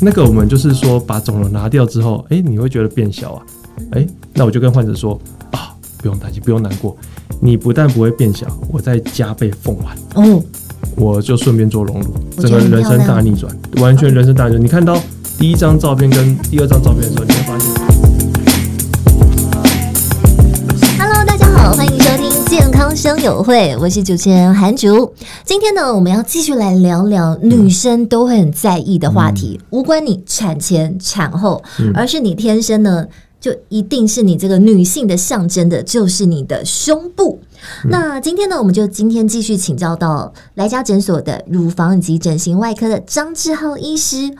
那个我们就是说把肿瘤拿掉之后，哎，你会觉得变小啊？哎，那我就跟患者说啊，不用担心，不用难过，你不但不会变小，我再加倍奉还哦，我就顺便做隆乳，整个人生大逆转，完全人生大逆转。你看到第一张照片跟第二张照片的时候，你会发现。声友会，我是主持人韩竹。今天呢，我们要继续来聊聊女生都会很在意的话题，嗯、无关你产前、产后，嗯、而是你天生呢，就一定是你这个女性的象征的，就是你的胸部。嗯、那今天呢，我们就今天继续请教到来家诊所的乳房以及整形外科的张志浩医师。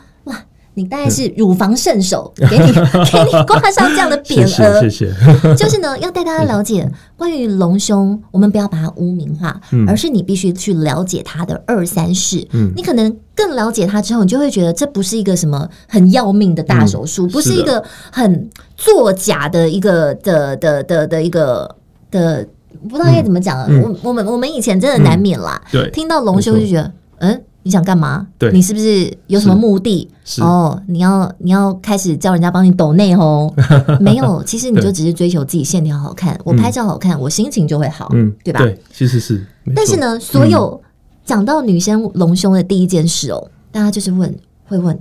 你大概是乳房圣手，给你 给你挂上这样的匾额，谢谢。就是呢，要带大家了解关于隆胸，我们不要把它污名化，而是你必须去了解它的二三事。嗯，你可能更了解它之后，你就会觉得这不是一个什么很要命的大手术，不是一个很作假的一个的的的的一个的，不知道该怎么讲。我我们我们以前真的难免啦，对，听到隆胸就觉得嗯。你想干嘛？对，你是不是有什么目的？哦，你要你要开始叫人家帮你抖内哦？没有，其实你就只是追求自己线条好看，我拍照好看，我心情就会好，嗯，对吧？对，其实是。但是呢，所有讲到女生隆胸的第一件事哦，大家就是问，会问，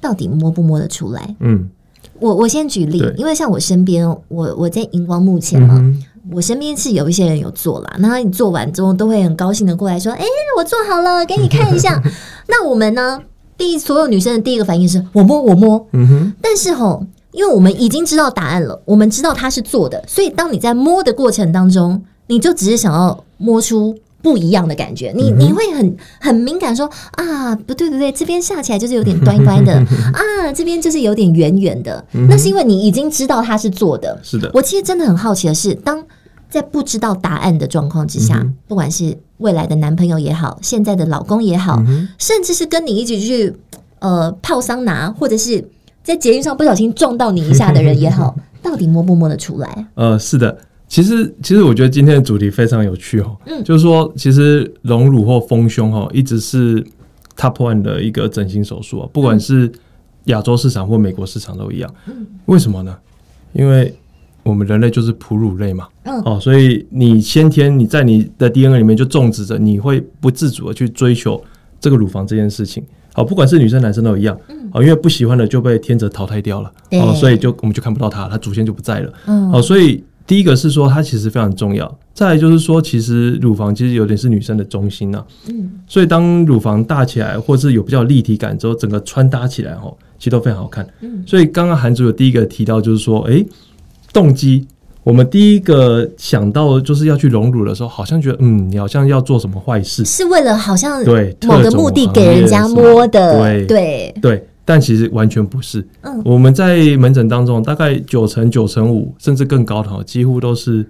到底摸不摸得出来？嗯，我我先举例，因为像我身边，我我在荧光幕前嘛。我身边是有一些人有做啦，那你做完之后都会很高兴的过来说：“哎、欸，我做好了，给你看一下。”那我们呢？第一，所有女生的第一个反应是我摸我摸。嗯哼。但是吼，因为我们已经知道答案了，我们知道它是做的，所以当你在摸的过程当中，你就只是想要摸出不一样的感觉。你你会很很敏感说啊，不对不对，这边下起来就是有点端端的 啊，这边就是有点圆圆的。那是因为你已经知道它是做的。是的。我其实真的很好奇的是，当在不知道答案的状况之下，嗯、不管是未来的男朋友也好，现在的老公也好，嗯、甚至是跟你一起去呃泡桑拿，或者是在捷运上不小心撞到你一下的人也好，到底摸不摸得出来？呃，是的，其实其实我觉得今天的主题非常有趣哦，嗯，就是说其实隆乳或丰胸哈，一直是 top one 的一个整形手术啊，不管是亚洲市场或美国市场都一样。嗯，为什么呢？因为我们人类就是哺乳类嘛，嗯，哦，所以你先天你在你的 DNA 里面就种植着，你会不自主的去追求这个乳房这件事情，好，不管是女生男生都一样，嗯，哦，因为不喜欢的就被天择淘汰掉了，哦，所以就我们就看不到它，它祖先就不在了，嗯，哦，所以第一个是说它其实非常重要，再来就是说其实乳房其实有点是女生的中心呐，嗯，所以当乳房大起来或是有比较立体感之后，整个穿搭起来哦，其实都非常好看，嗯，所以刚刚韩主有第一个提到就是说，诶。动机，我们第一个想到就是要去荣辱的时候，好像觉得，嗯，你好像要做什么坏事，是为了好像对某个目的给人家摸的，对对。对，但其实完全不是。嗯，我们在门诊当中，大概九成九成五甚至更高的，几乎都是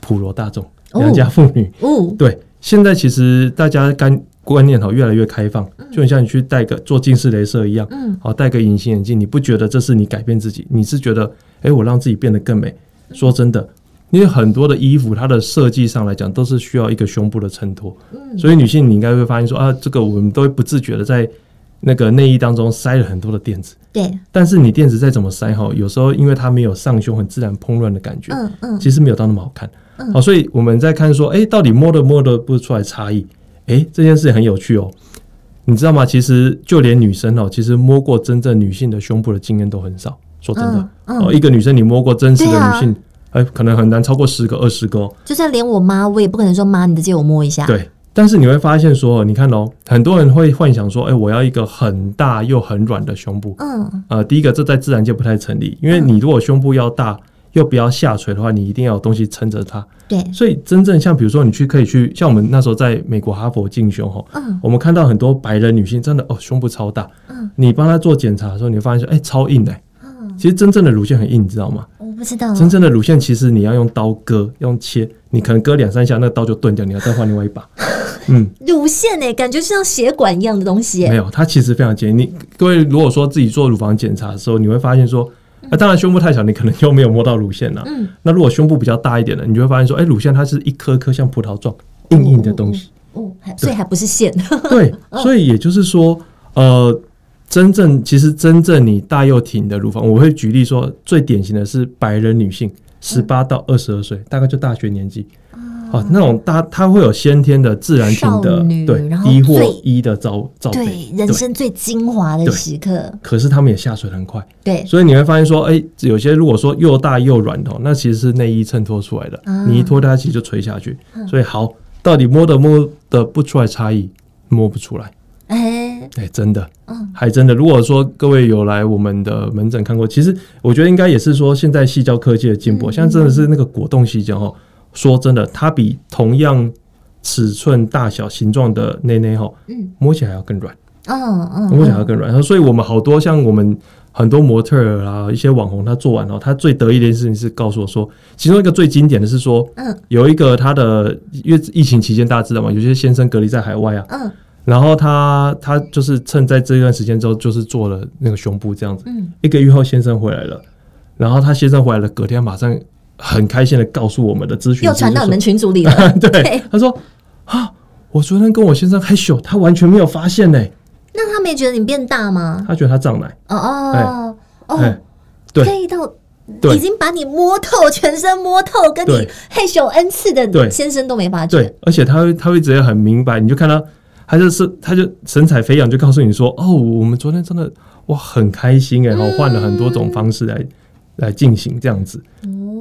普罗大众、良家妇女。哦，对，现在其实大家观观念好越来越开放，就很像你去戴个做近视雷射一样，嗯，好戴个隐形眼镜，你不觉得这是你改变自己，你是觉得。哎，我让自己变得更美。说真的，因为很多的衣服，它的设计上来讲，都是需要一个胸部的衬托。所以女性你应该会发现说啊，这个我们都会不自觉的在那个内衣当中塞了很多的垫子。对。但是你垫子再怎么塞哈，有时候因为它没有上胸很自然蓬乱的感觉，嗯嗯，其实没有到那么好看。好，所以我们在看说，哎，到底摸的摸的不出来差异？哎，这件事很有趣哦。你知道吗？其实就连女生哦，其实摸过真正女性的胸部的经验都很少。说真的，哦、一个女生你摸过真实的女性，哎、啊，可能很难超过十个、二十个哦。就算连我妈，我也不可能说妈，你再借我摸一下。对，但是你会发现说，你看哦，很多人会幻想说，哎，我要一个很大又很软的胸部。嗯，呃，第一个这在自然界不太成立，因为你如果胸部要大又不要下垂的话，你一定要有东西撑着它。对，所以真正像比如说你去可以去，像我们那时候在美国哈佛进修哈，嗯，我们看到很多白人女性真的哦胸部超大，嗯，你帮她做检查的时候，你会发现说，哎，超硬的、欸。其实真正的乳腺很硬，你知道吗？我不知道。真正的乳腺其实你要用刀割，用切，你可能割两三下，那个刀就断掉，你要再换另外一把。嗯，乳腺呢，感觉像血管一样的东西。没有，它其实非常坚硬。你各位如果说自己做乳房检查的时候，你会发现说，那当然胸部太小，你可能就没有摸到乳腺了。嗯。那如果胸部比较大一点的，你就会发现说，哎，乳腺它是一颗颗像葡萄状硬硬的东西。哦，所以还不是线。对，所以也就是说，呃。真正其实真正你大又挺的乳房，我会举例说，最典型的是白人女性，十八到二十二岁，大概就大学年纪。哦，那种大，他会有先天的自然型的，对一或一的罩罩杯，对，人生最精华的时刻。可是他们也下水很快，对，所以你会发现说，哎、欸，有些如果说又大又软的，那其实是内衣衬托出来的，啊、你一脱它其实就垂下去。嗯、所以好，到底摸的摸的不出来差异，摸不出来。哎哎、欸欸，真的，嗯，还真的。如果说各位有来我们的门诊看过，其实我觉得应该也是说，现在细胶科技的进步，像、嗯、真的是那个果冻细胶哈。说真的，它比同样尺寸、大小、形状的内内哈，嗯，摸起来要更软，嗯嗯，摸起来要更软。所以我们好多像我们很多模特儿啊，一些网红，他做完后，他最得意的一件事情是告诉我说，其中一个最经典的是说，嗯，有一个他的，因为疫情期间大家知道嘛？有些先生隔离在海外啊，嗯，然后他他就是趁在这段时间之后，就是做了那个胸部这样子，嗯，一个月后先生回来了，然后他先生回来了，隔天马上。很开心的告诉我们的咨询，又传到你们群组里了。对，对他说啊，我昨天跟我先生害羞，他完全没有发现呢。那他没觉得你变大吗？他觉得他长奶。哦哦哦，对，这一套已经把你摸透，全身摸透，跟你害羞 N 次的先生都没发觉。对，而且他会他会直接很明白，你就看他他就是他就神采飞扬，就告诉你说哦，我们昨天真的哇很开心哎，然后换了很多种方式来。来进行这样子，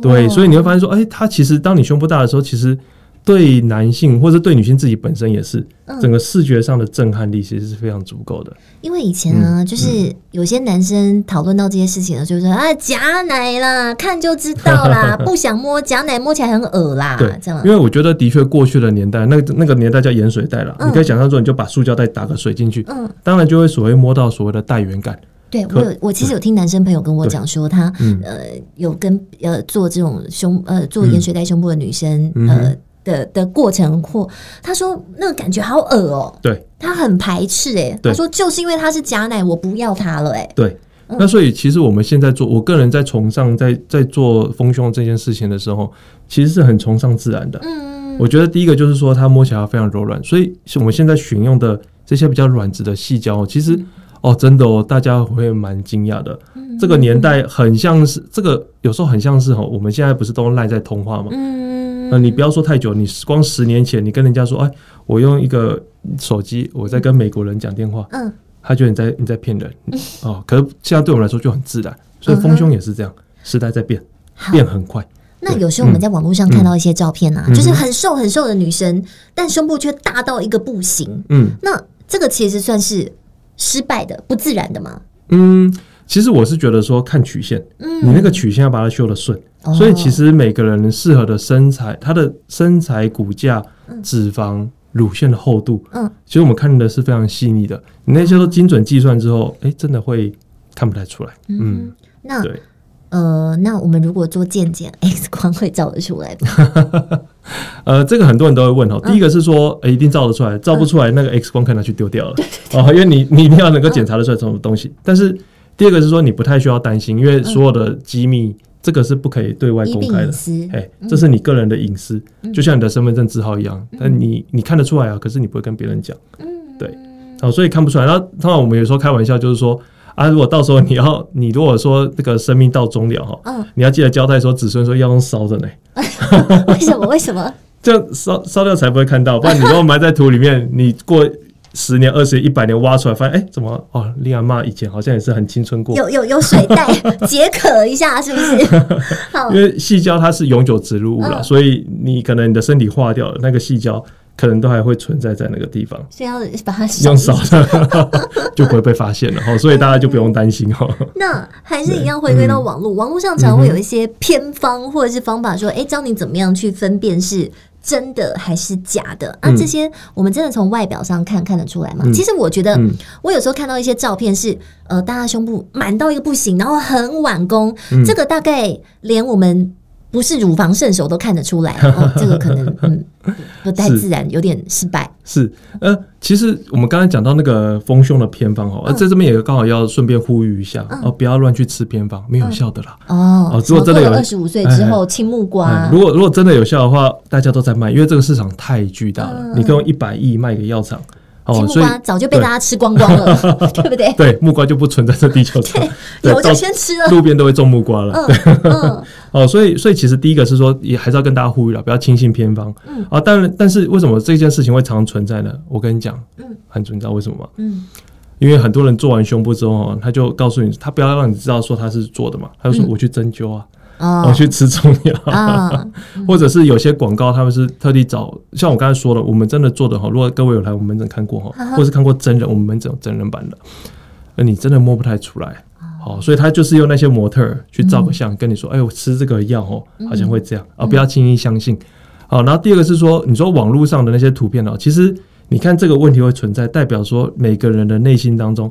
对，所以你会发现说，哎，它其实当你胸部大的时候，其实对男性或者对女性自己本身也是，整个视觉上的震撼力其实是非常足够的。因为以前呢，就是有些男生讨论到这些事情呢，就是说啊，假奶啦，看就知道啦，不想摸假奶，摸起来很恶啦。对，这样。因为我觉得的确过去的年代，那个那个年代叫盐水袋了，你可以想象说，你就把塑胶袋打个水进去，嗯，当然就会所谓摸到所谓的带源感。对，我有，我其实有听男生朋友跟我讲说，他呃有跟呃做这种胸呃做盐水袋胸部的女生呃的的过程，或他说那个感觉好恶哦，对，他很排斥哎，他说就是因为他是假奶，我不要他了哎，对，那所以其实我们现在做，我个人在崇尚在在做丰胸这件事情的时候，其实是很崇尚自然的，嗯，我觉得第一个就是说它摸起来非常柔软，所以我们现在选用的这些比较软质的细胶，其实。哦，真的哦，大家会蛮惊讶的。嗯、这个年代很像是这个，有时候很像是哈，我们现在不是都赖在通话吗？嗯，那你不要说太久，你光十年前，你跟人家说，哎，我用一个手机，我在跟美国人讲电话，嗯，他觉得你在你在骗人，嗯、哦，可是现在对我们来说就很自然，所以丰胸也是这样，时代在变，变很快。那有时候我们在网络上看到一些照片啊，嗯、就是很瘦很瘦的女生，但胸部却大到一个不行，嗯，那这个其实算是。失败的、不自然的吗？嗯，其实我是觉得说看曲线，嗯，你那个曲线要把它修得顺，哦、所以其实每个人适合的身材，他的身材骨架、脂肪、乳腺的厚度，嗯，其实我们看的是非常细腻的。你那些都精准计算之后，哎、欸，真的会看不太出来。嗯，嗯，那对。呃，那我们如果做健检，X 光会照得出来吗？呃，这个很多人都会问哦。第一个是说，一定照得出来，照不出来，那个 X 光可以拿去丢掉了。哦，因为你你一定要能够检查得出来什么东西。但是第二个是说，你不太需要担心，因为所有的机密，这个是不可以对外公开的。哎，这是你个人的隐私，就像你的身份证字号一样。但你你看得出来啊，可是你不会跟别人讲。嗯，对。好，所以看不出来。然后通常我们有时候开玩笑，就是说。啊！如果到时候你要，你如果说这个生命到终了哈，嗯，你要记得交代说子孙说要用烧的呢。为什么？为什么？这样烧烧掉才不会看到，不然你如果埋在土里面，你过十年、二十年、一百年挖出来，发现哎、欸，怎么哦？利亚妈以前好像也是很青春过，有有有水袋解渴一下，是不是？好，因为细胶它是永久植入物了，嗯、所以你可能你的身体化掉了，那个细胶。可能都还会存在在那个地方，所以要把它用少的，就不会被发现了哈。所以大家就不用担心哈。那还是一样回归到网络，网络上常会有一些偏方或者是方法，说，哎，教你怎么样去分辨是真的还是假的啊？这些我们真的从外表上看看得出来吗？其实我觉得，我有时候看到一些照片是，呃，大家胸部满到一个不行，然后很碗弓，这个大概连我们。不是乳房圣手都看得出来 哦，这个可能嗯 不太自然，有点失败。是。呃，其实我们刚才讲到那个丰胸的偏方哦，在这边也刚好要顺便呼吁一下哦，不要乱去吃偏方，没有效的啦。哦，如果真的有二十五岁之后青木瓜，如果如果真的有效的话，大家都在卖，因为这个市场太巨大了，你可以用一百亿卖给药厂，哦，木瓜早就被大家吃光光了，对不对？对，木瓜就不存在这地球上，有就先吃了。路边都会种木瓜了。嗯嗯。哦，所以所以其实第一个是说，也还是要跟大家呼吁了，不要轻信偏方。嗯。啊，当然，但是为什么这件事情会常常存在呢？我跟你讲，嗯，韩主，你知道为什么吗？嗯。因为很多人做完胸部之后，他就告诉你，他不要让你知道说他是做的嘛，他就说我去针灸啊。我、哦、去吃中药，哦、或者是有些广告，他们是特地找，像我刚才说的，我们真的做的哈。如果各位有来我们门诊看过哈，或是看过真人，我们门诊有真人版的，那你真的摸不太出来。好，所以他就是用那些模特去照个相，跟你说，哎，我吃这个药哦，好像会这样啊，不要轻易相信。好，然后第二个是说，你说网络上的那些图片哦，其实你看这个问题会存在，代表说每个人的内心当中。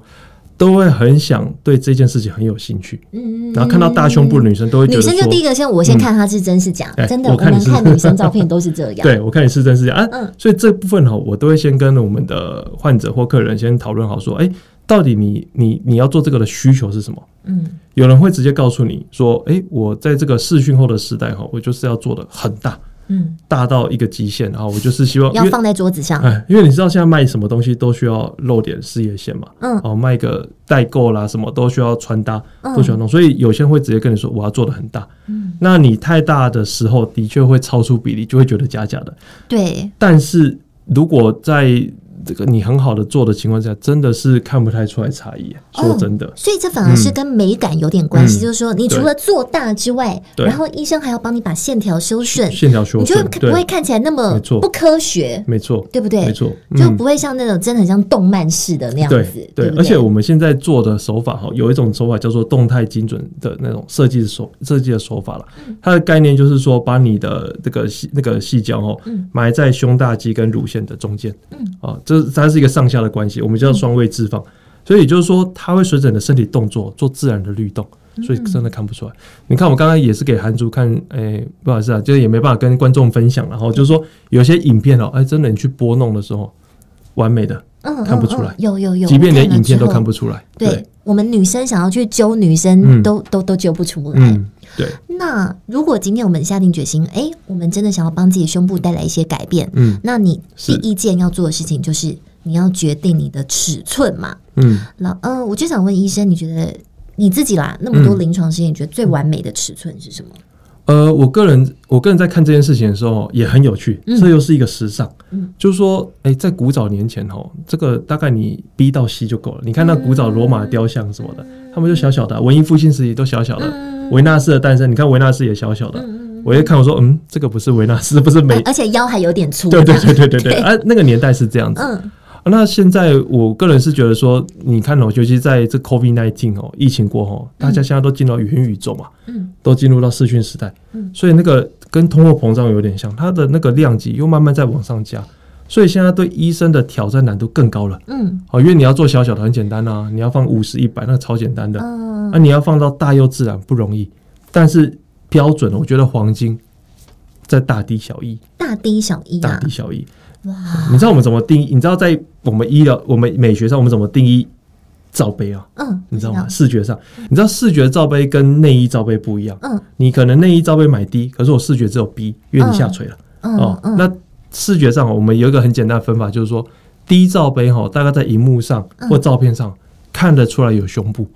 都会很想对这件事情很有兴趣，嗯，然后看到大胸部的女生都会觉得，女生就第一个先我先看她是真是假，真的，我们看女生照片都是这样，对，我看你是真是假。啊，嗯。所以这部分哈，我都会先跟我们的患者或客人先讨论好，说，哎，到底你你你要做这个的需求是什么？嗯，有人会直接告诉你说，哎，我在这个视讯后的时代哈，我就是要做的很大。嗯，大到一个极限，然后我就是希望要放在桌子上，哎，因为你知道现在卖什么东西都需要露点事业线嘛，嗯，哦，卖个代购啦，什么都需要穿搭，都需要弄，所以有些人会直接跟你说我要做的很大，嗯，那你太大的时候，的确会超出比例，就会觉得假假的，对，但是如果在这个你很好的做的情况下，真的是看不太出来差异。说真的，所以这反而是跟美感有点关系。就是说，你除了做大之外，然后医生还要帮你把线条修顺，线条修顺，你就不会看起来那么不科学。没错，对不对？没错，就不会像那种真的很像动漫式的那样子。对，而且我们现在做的手法哈，有一种手法叫做动态精准的那种设计手设计的手法了。它的概念就是说，把你的这个细那个细胶哦，埋在胸大肌跟乳腺的中间。嗯啊，这它是一个上下的关系，我们叫双位置放。所以也就是说，它会随着你的身体动作做自然的律动，所以真的看不出来。你看，我刚刚也是给韩主看，哎，不好意思啊，就是也没办法跟观众分享。然后就是说，有些影片哦，哎，真的你去拨弄的时候，完美的，嗯，看不出来。有有有，即便连影片都看不出来。对，我们女生想要去揪女生，都都都揪不出来。对。那如果今天我们下定决心，哎，我们真的想要帮自己胸部带来一些改变，嗯，那你第一件要做的事情就是。你要决定你的尺寸嘛？嗯，老呃，我就想问医生，你觉得你自己啦，那么多临床实验，你觉得最完美的尺寸是什么？呃，我个人，我个人在看这件事情的时候也很有趣，这又是一个时尚。嗯，就是说，哎，在古早年前哦，这个大概你 B 到 C 就够了。你看那古早罗马雕像什么的，他们就小小的，文艺复兴时期都小小的。维纳斯的诞生，你看维纳斯也小小的。我一看，我说，嗯，这个不是维纳斯，不是美，而且腰还有点粗。对对对对对 对，啊，那个年代是这样子。嗯。那现在我个人是觉得说，你看哦，尤其在这 COVID nineteen 哦，疫情过后，大家现在都进到元宇宙嘛，嗯，都进入到视讯时代，嗯，所以那个跟通货膨胀有点像，它的那个量级又慢慢在往上加，所以现在对医生的挑战难度更高了，嗯，哦，因为你要做小小的很简单啊，你要放五十、一百，那个超简单的，嗯，那你要放到大又自然不容易，但是标准，我觉得黄金在大低小一大低小 E，大低小一。哇！你知道我们怎么定义？你知道在我们医疗、我们美学上，我们怎么定义罩杯啊？嗯，你知道吗？视觉上，你知道视觉罩杯跟内衣罩杯不一样。嗯，你可能内衣罩杯买低可是我视觉只有 B，因为你下垂了。嗯哦，那视觉上，我们有一个很简单的分法，就是说低罩杯哈，大概在荧幕上或照片上看得出来有胸部。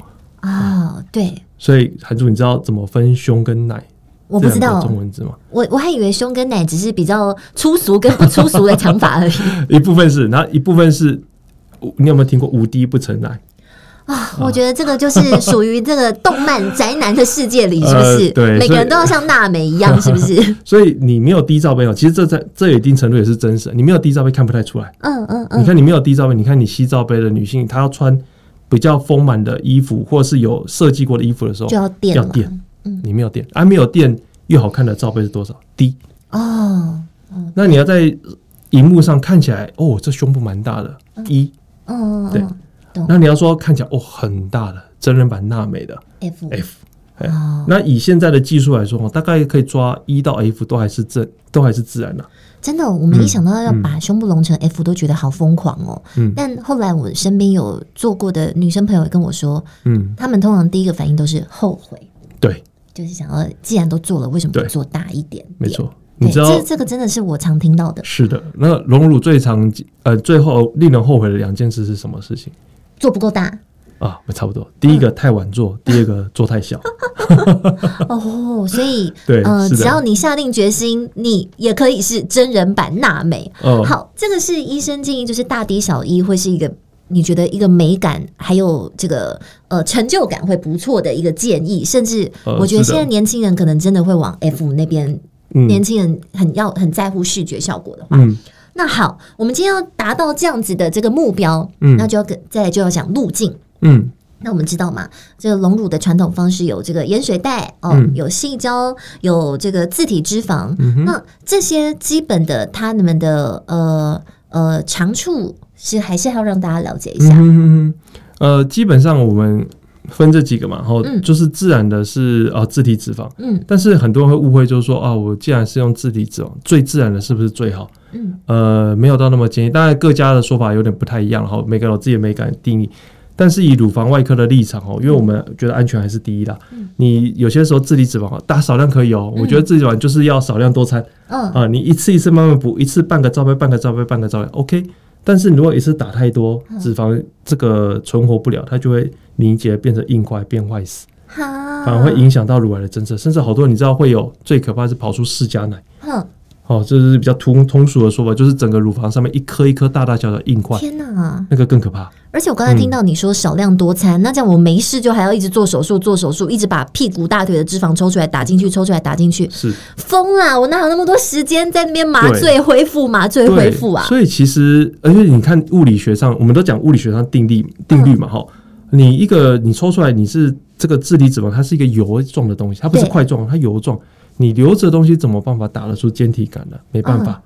哦，对。所以韩主，你知道怎么分胸跟奶？我不知道中文字吗？我我还以为胸跟奶只是比较粗俗跟不粗俗的讲法而已。一部分是，然后一部分是，你有没有听过无滴不成奶啊？我觉得这个就是属于这个动漫宅男的世界里，是不是？呃、对，每个人都要像娜美一样，是不是？所以你没有低罩杯哦，其实这在这有一定程度也是真实。你没有低罩杯看不太出来。嗯嗯嗯。你看你没有低罩杯，你看你 C 罩杯的女性，她要穿比较丰满的衣服，或是有设计过的衣服的时候，就要垫要垫。嗯，你没有垫，啊，没有垫。越好看的罩杯是多少低哦，那你要在荧幕上看起来，哦，这胸部蛮大的。一，嗯，对，那你要说看起来哦很大的真人版娜美的 F F，那以现在的技术来说，大概可以抓一到 F 都还是正，都还是自然的。真的，我们一想到要把胸部隆成 F，都觉得好疯狂哦。嗯，但后来我身边有做过的女生朋友跟我说，嗯，他们通常第一个反应都是后悔。对。就是想要，既然都做了，为什么不做大一点点？没错，你知道这这个真的是我常听到的。是的，那隆乳最常呃最后令人后悔的两件事是什么事情？做不够大。啊，差不多。第一个太晚做，嗯、第二个做太小。哦，所以 对，呃，只要你下定决心，你也可以是真人版娜美。哦，好，这个是医生建议，就是大低小一会是一个你觉得一个美感还有这个呃成就感会不错的一个建议，甚至我觉得现在年轻人可能真的会往 F 那边，嗯、年轻人很要很在乎视觉效果的话，嗯，那好，我们今天要达到这样子的这个目标，嗯，那就要跟再来就要讲路径。嗯，那我们知道嘛，这个隆乳的传统方式有这个盐水袋哦，嗯、有细胶，有这个自体脂肪。那这些基本的，它们的呃呃长处是还是要让大家了解一下。嗯呃，基本上我们分这几个嘛，然后就是自然的是啊自体脂肪。嗯，但是很多人会误会，就是说啊，我既然是用自体脂肪，最自然的是不是最好？嗯，呃，没有到那么建议。当然各家的说法有点不太一样，然后每个人有自己的美感定义。但是以乳房外科的立场哦，因为我们觉得安全还是第一啦。嗯、你有些时候自体脂肪大少量可以哦，嗯、我觉得自体脂肪就是要少量多餐。嗯、啊，你一次一次慢慢补，一次半个罩杯，半个罩杯，半个罩杯，OK。但是如果一次打太多，脂肪这个存活不了，它就会凝结变成硬块，变坏死，反而会影响到乳癌的增生，甚至好多人你知道会有最可怕是跑出释迦奶。嗯哦，这是比较通通俗的说法，就是整个乳房上面一颗一颗大大小小的硬块。天哪，那个更可怕。而且我刚才听到你说少量多餐，嗯、那这样我没事就还要一直做手术，做手术，一直把屁股大腿的脂肪抽出来打进去，抽出来打进去，是疯啦！我哪有那么多时间在那边麻醉恢复、麻醉恢复啊？所以其实，而且你看物理学上，我们都讲物理学上定律定律嘛，哈、嗯，你一个你抽出来你是这个自体脂肪，它是一个油状的东西，它不是块状，它油状。你留着东西怎么办法打得出晶体感呢？没办法，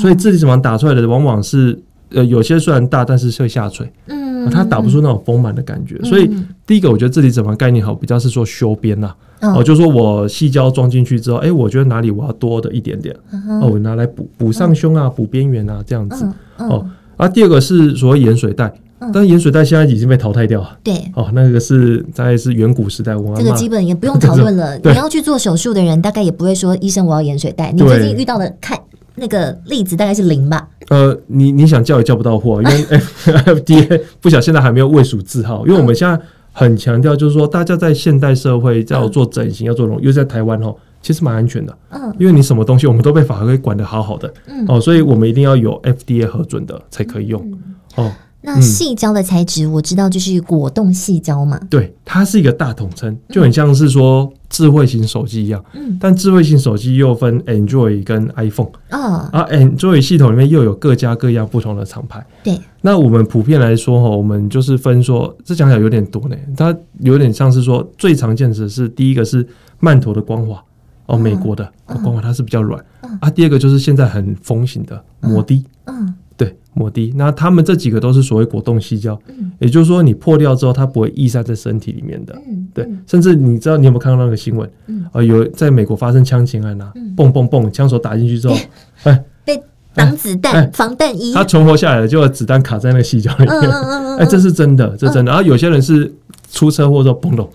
所以自体脂肪打出来的往往是呃有些虽然大，但是会下垂，嗯，它打不出那种丰满的感觉。所以第一个，我觉得自体脂肪概念好，比较是说修边呐，哦，就说我细胶装进去之后，哎，我觉得哪里我要多的一点点，哦，我拿来补补上胸啊，补边缘啊，这样子，哦，啊，第二个是所谓盐水袋。但盐水袋现在已经被淘汰掉了。对，哦，那个是大概是远古时代，我这个基本也不用讨论了。你要去做手术的人，大概也不会说医生我要盐水袋。你最近遇到的看那个例子大概是零吧？呃，你你想叫也叫不到货，因为 FDA 不晓得现在还没有卫署字号。因为我们现在很强调，就是说大家在现代社会要做整形要做隆，又在台湾哦，其实蛮安全的。嗯，因为你什么东西我们都被法规管得好好的。嗯，哦，所以我们一定要有 FDA 核准的才可以用。哦。那矽胶的材质我知道，就是果冻矽胶嘛。对，它是一个大统称，就很像是说智慧型手机一样。嗯。但智慧型手机又分 Android 跟 iPhone。哦。而 Android 系统里面又有各家各样不同的厂牌。对。那我们普遍来说哈，我们就是分说，这讲起来有点多呢。它有点像是说，最常见的是第一个是曼陀的光滑哦，美国的光滑它是比较软。啊。第二个就是现在很风行的摩的。嗯。对，抹的，那他们这几个都是所谓果冻细胶，嗯、也就是说你破掉之后，它不会溢散在身体里面的。嗯、对，甚至你知道你有没有看到那个新闻？嗯、呃，有在美国发生枪击案啊，嘣嘣嘣，枪手打进去之后，哎、欸，被挡子弹、欸、防弹衣，他存活下来了，就子弹卡在那个矽胶里面。哎、这是真的，这真的。然后有些人是出车祸之后嘣咚，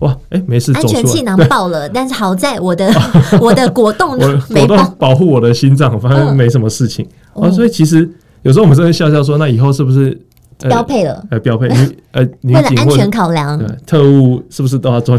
哇，哎、欸，没事，安全气囊爆了，但是好在我的 我的果冻果冻，保护我的心脏，反正没什么事情。啊，所以其实。有时候我们真的笑笑说，那以后是不是标配了？呃，标配，你呃，为了安全考量，特务是不是都要做？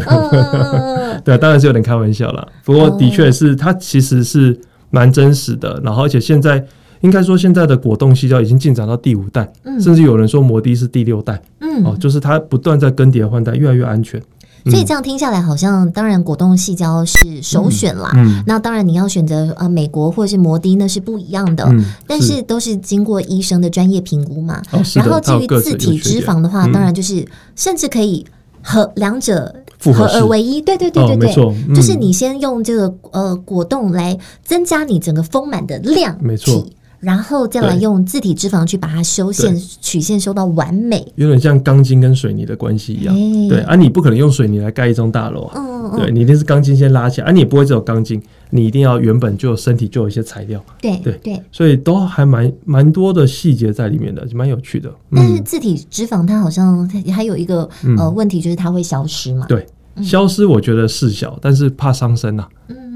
对，当然是有点开玩笑啦。不过的确是，它其实是蛮真实的。然后，而且现在应该说，现在的果冻西胶已经进展到第五代，甚至有人说摩的是第六代。嗯，哦，就是它不断在更迭换代，越来越安全。所以这样听下来，好像当然果冻细胶是首选啦。嗯，那当然你要选择呃美国或者是摩的，那是不一样的。嗯，但是都是经过医生的专业评估嘛。哦，然后至于自体脂肪的话，当然就是甚至可以和两者合二为一。对对对对对。就是你先用这个呃果冻来增加你整个丰满的量，没错。然后再来用自体脂肪去把它修线曲线修到完美，有点像钢筋跟水泥的关系一样。对，而你不可能用水泥来盖一栋大楼啊。对，你一定是钢筋先拉起来，而你也不会只有钢筋，你一定要原本就身体就有一些材料。对对对，所以都还蛮蛮多的细节在里面的，蛮有趣的。但是自体脂肪它好像还有一个呃问题，就是它会消失嘛？对，消失我觉得是小，但是怕伤身呐。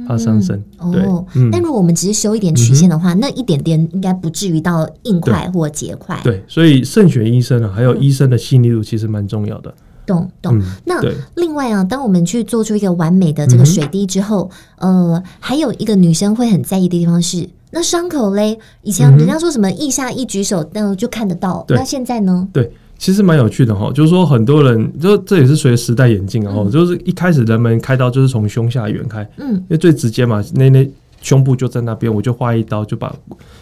它伤身。哦，但如果我们只是修一点曲线的话，那一点点应该不至于到硬块或结块。对，所以慎选医生啊，还有医生的细腻度其实蛮重要的。懂懂。那另外啊，当我们去做出一个完美的这个水滴之后，呃，还有一个女生会很在意的地方是，那伤口嘞？以前人家说什么腋下一举手，那就看得到。那现在呢？对。其实蛮有趣的哈，就是说很多人就这也是随着时代演进啊，嗯、就是一开始人们开刀就是从胸下缘开，嗯，因为最直接嘛，那那胸部就在那边，我就划一刀就把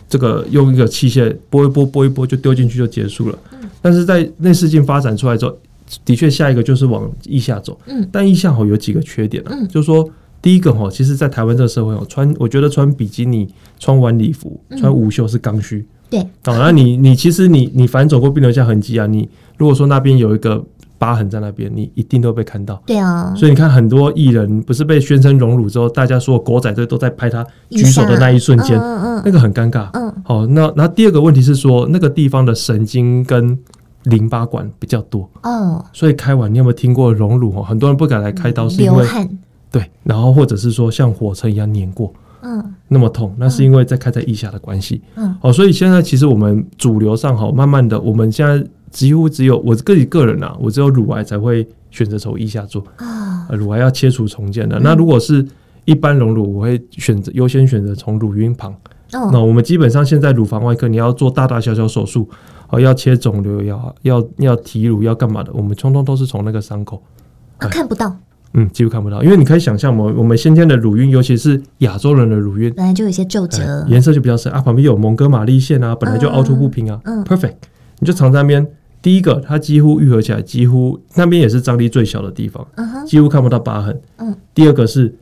这个用一个器械拨一拨拨一拨就丢进去就结束了。嗯、但是在内视镜发展出来之后，的确下一个就是往腋下走，嗯，但腋下哈有几个缺点啊，嗯、就是说第一个哈，其实在台湾这个社会哦，穿我觉得穿比基尼、穿晚礼服、穿无袖是刚需。对，好，那你你其实你你反走过并留下痕迹啊，你如果说那边有一个疤痕在那边，你一定都会被看到。对啊，所以你看很多艺人不是被宣称隆乳之后，大家说狗仔队都在拍他举手的那一瞬间，嗯嗯，那个很尴尬。嗯，好，那那第二个问题是说那个地方的神经跟淋巴管比较多，哦，所以开完你有没有听过隆乳？哦，很多人不敢来开刀是因为对，然后或者是说像火车一样碾过。嗯，那么痛，那是因为在开在腋下的关系。嗯，好，所以现在其实我们主流上好，慢慢的，我们现在几乎只有我自己个人啊，我只有乳癌才会选择从腋下做啊，乳癌要切除重建的。那如果是一般隆乳，我会选择优先选择从乳晕旁。那我们基本上现在乳房外科，你要做大大小小手术，哦，要切肿瘤，要要要提乳，要干嘛的，我们通通都是从那个伤口，看不到。嗯，几乎看不到，因为你可以想象，我我们先天的乳晕，尤其是亚洲人的乳晕，本来就有一些皱褶，颜色就比较深啊。旁边有蒙哥马利线啊，本来就凹凸不平啊。嗯，perfect，你就藏在那边。第一个，它几乎愈合起来，几乎那边也是张力最小的地方，几乎看不到疤痕。嗯。第二个是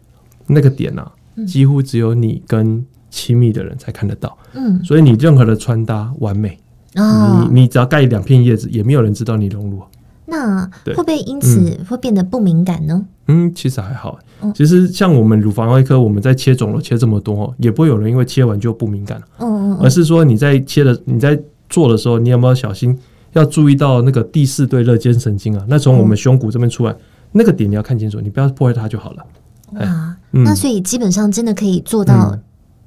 那个点啊，几乎只有你跟亲密的人才看得到。嗯。所以你任何的穿搭完美，你你只要盖两片叶子，也没有人知道你隆乳。那会不会因此会变得不敏感呢？嗯，其实还好。其实像我们乳房外科，我们在切肿瘤切这么多，也不会有人因为切完就不敏感了。嗯，而是说你在切的、你在做的时候，你有没有小心要注意到那个第四对肋间神经啊？那从我们胸骨这边出来那个点，你要看清楚，你不要破坏它就好了。嗯，那所以基本上真的可以做到。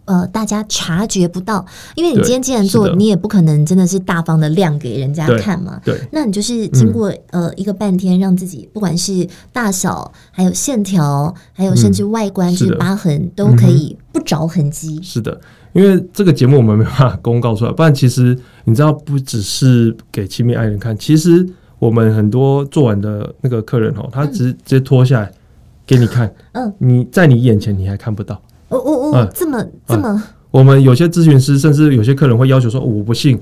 呃，大家察觉不到，因为你今天既然做，你也不可能真的是大方的亮给人家看嘛。对，那你就是经过呃一个半天，让自己不管是大小，还有线条，还有甚至外观，就是疤痕都可以不着痕迹。是的，因为这个节目我们没办法公告出来，不然其实你知道，不只是给亲密爱人看，其实我们很多做完的那个客人哦，他直接脱下来给你看，嗯，你在你眼前你还看不到。哦哦哦，这么这么，我们有些咨询师甚至有些客人会要求说，我不信，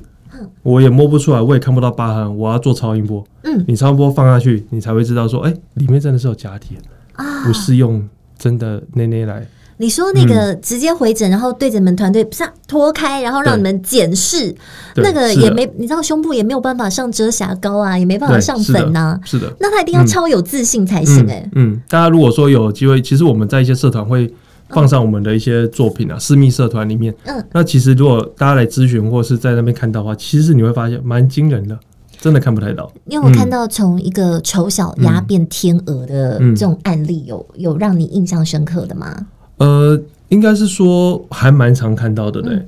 我也摸不出来，我也看不到疤痕，我要做超音波。嗯，你超音波放下去，你才会知道说，哎，里面真的是有假体啊，不是用真的内内来。你说那个直接回诊，然后对着你们团队上脱开，然后让你们检视，那个也没，你知道胸部也没有办法上遮瑕膏啊，也没办法上粉呐。是的，那他一定要超有自信才行哎。嗯，大家如果说有机会，其实我们在一些社团会。放上我们的一些作品啊，私密社团里面。嗯，那其实如果大家来咨询或是在那边看到的话，其实你会发现蛮惊人的，真的看不太到。因为我看到从一个丑小鸭变天鹅的这种案例，有有让你印象深刻的吗？呃，应该是说还蛮常看到的嘞。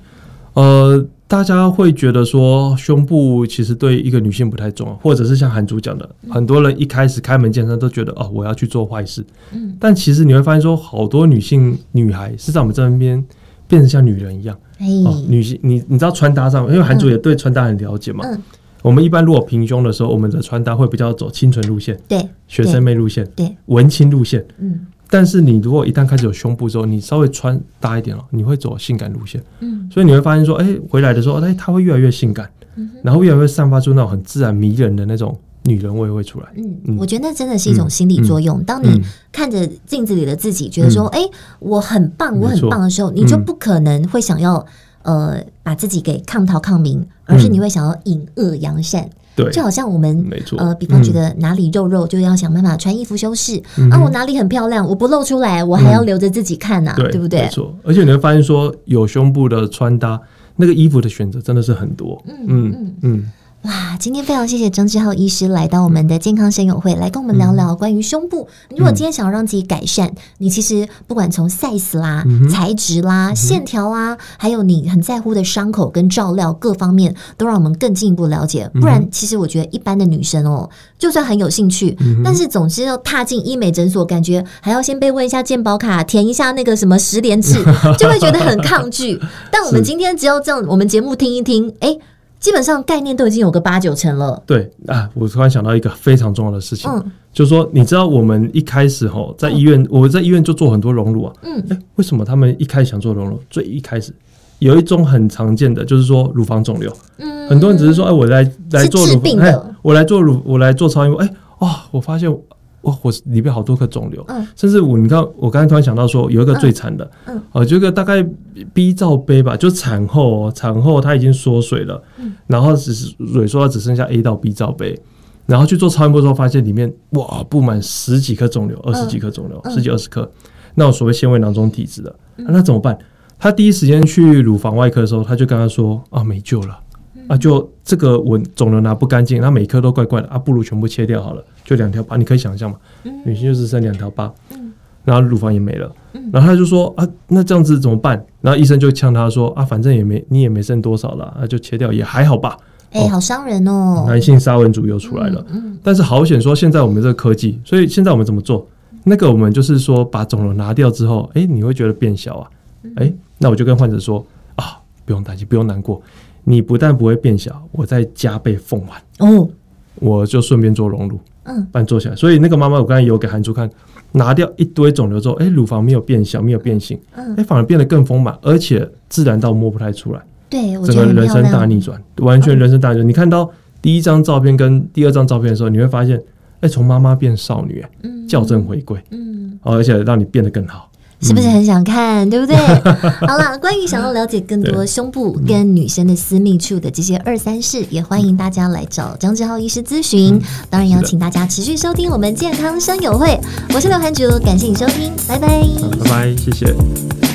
呃。大家会觉得说胸部其实对一个女性不太重要，或者是像韩主讲的，很多人一开始开门见山都觉得哦，我要去做坏事。嗯，但其实你会发现说，好多女性女孩是在我们这边变成像女人一样。哦，女性，你你知道穿搭上，因为韩主也对穿搭很了解嘛。嗯，我们一般如果平胸的时候，我们的穿搭会比较走清纯路线，对，学生妹路线，对，文青路线，嗯。但是你如果一旦开始有胸部之后，你稍微穿搭一点了，你会走性感路线，嗯，所以你会发现说，哎、欸，回来的时候，哎、欸，它会越来越性感，嗯、然后越来越散发出那种很自然迷人的那种女人味会出来。嗯，嗯，我觉得那真的是一种心理作用。嗯、当你看着镜子里的自己，觉得说，哎、嗯。欸，我很棒，我很棒的时候，嗯、你就不可能会想要呃把自己给抗逃抗明，而是你会想要隐恶扬善。对，就好像我们没错，呃，比方觉得哪里肉肉，就要想办法穿衣服修饰啊。我哪里很漂亮，我不露出来，我还要留着自己看呐，对不对？没错。而且你会发现说，有胸部的穿搭，那个衣服的选择真的是很多。嗯嗯嗯。哇，今天非常谢谢张志浩医师来到我们的健康声友会，来跟我们聊聊关于胸部。嗯、如果今天想要让自己改善，嗯、你其实不管从 size 啦、嗯、材质啦、嗯、线条啊，还有你很在乎的伤口跟照料各方面，都让我们更进一步了解。不然，其实我觉得一般的女生哦，就算很有兴趣，嗯、但是总之要踏进医美诊所，感觉还要先被问一下健保卡，填一下那个什么十连制，就会觉得很抗拒。但我们今天只要这样，我们节目听一听，哎。基本上概念都已经有个八九成了。对啊，我突然想到一个非常重要的事情，嗯，就是说，你知道我们一开始吼在医院，嗯、我在医院就做很多隆乳啊，嗯，哎，为什么他们一开始想做隆乳？最一开始有一种很常见的，就是说乳房肿瘤，嗯，很多人只是说，哎，我来来做乳房，哎，我来做乳，我来做超音波，哎，哇、哦，我发现。哇，我里面好多颗肿瘤，嗯，甚至我你看，我刚才突然想到说，有一个最惨的，嗯，哦，就一个大概 B 罩杯吧，就产后哦，产后它已经缩水了，嗯，然后只是萎缩到只剩下 A 到 B 罩杯，然后去做超音波之后，发现里面哇，布满十几颗肿瘤，二十几颗肿瘤，十几二十颗，那我所谓纤维囊肿体质的，那怎么办？他第一时间去乳房外科的时候，他就跟他说啊，没救了。啊，就这个我肿瘤拿不干净，那每颗都怪怪的啊，不如全部切掉好了，就两条疤，你可以想象嘛，女性就是剩两条疤，然后乳房也没了，然后他就说啊，那这样子怎么办？然后医生就呛他说啊，反正也没你也没剩多少了，那就切掉也还好吧。哎，好伤人哦，男性沙文主义又出来了，但是好险说现在我们这个科技，所以现在我们怎么做？那个我们就是说把肿瘤拿掉之后，哎，你会觉得变小啊，哎，那我就跟患者说啊，不用担心，不用难过。你不但不会变小，我再加倍奉还哦，我就顺便做隆乳，嗯，帮你做起来。所以那个妈妈，我刚才有给韩珠看，拿掉一堆肿瘤之后，哎、欸，乳房没有变小，没有变形，嗯，哎、欸，反而变得更丰满，而且自然到摸不太出来。对，整个人生大逆转，完全人生大逆转。嗯、你看到第一张照片跟第二张照片的时候，你会发现，哎、欸，从妈妈变少女，嗯，校正回归，嗯，而且让你变得更好。是不是很想看，嗯、对不对？好了，关于想要了解更多胸部跟女生的私密处的这些二三事，也欢迎大家来找张志浩医师咨询。嗯、当然，邀请大家持续收听我们健康生友会。我是刘涵竹，感谢你收听，拜拜，拜拜，谢谢。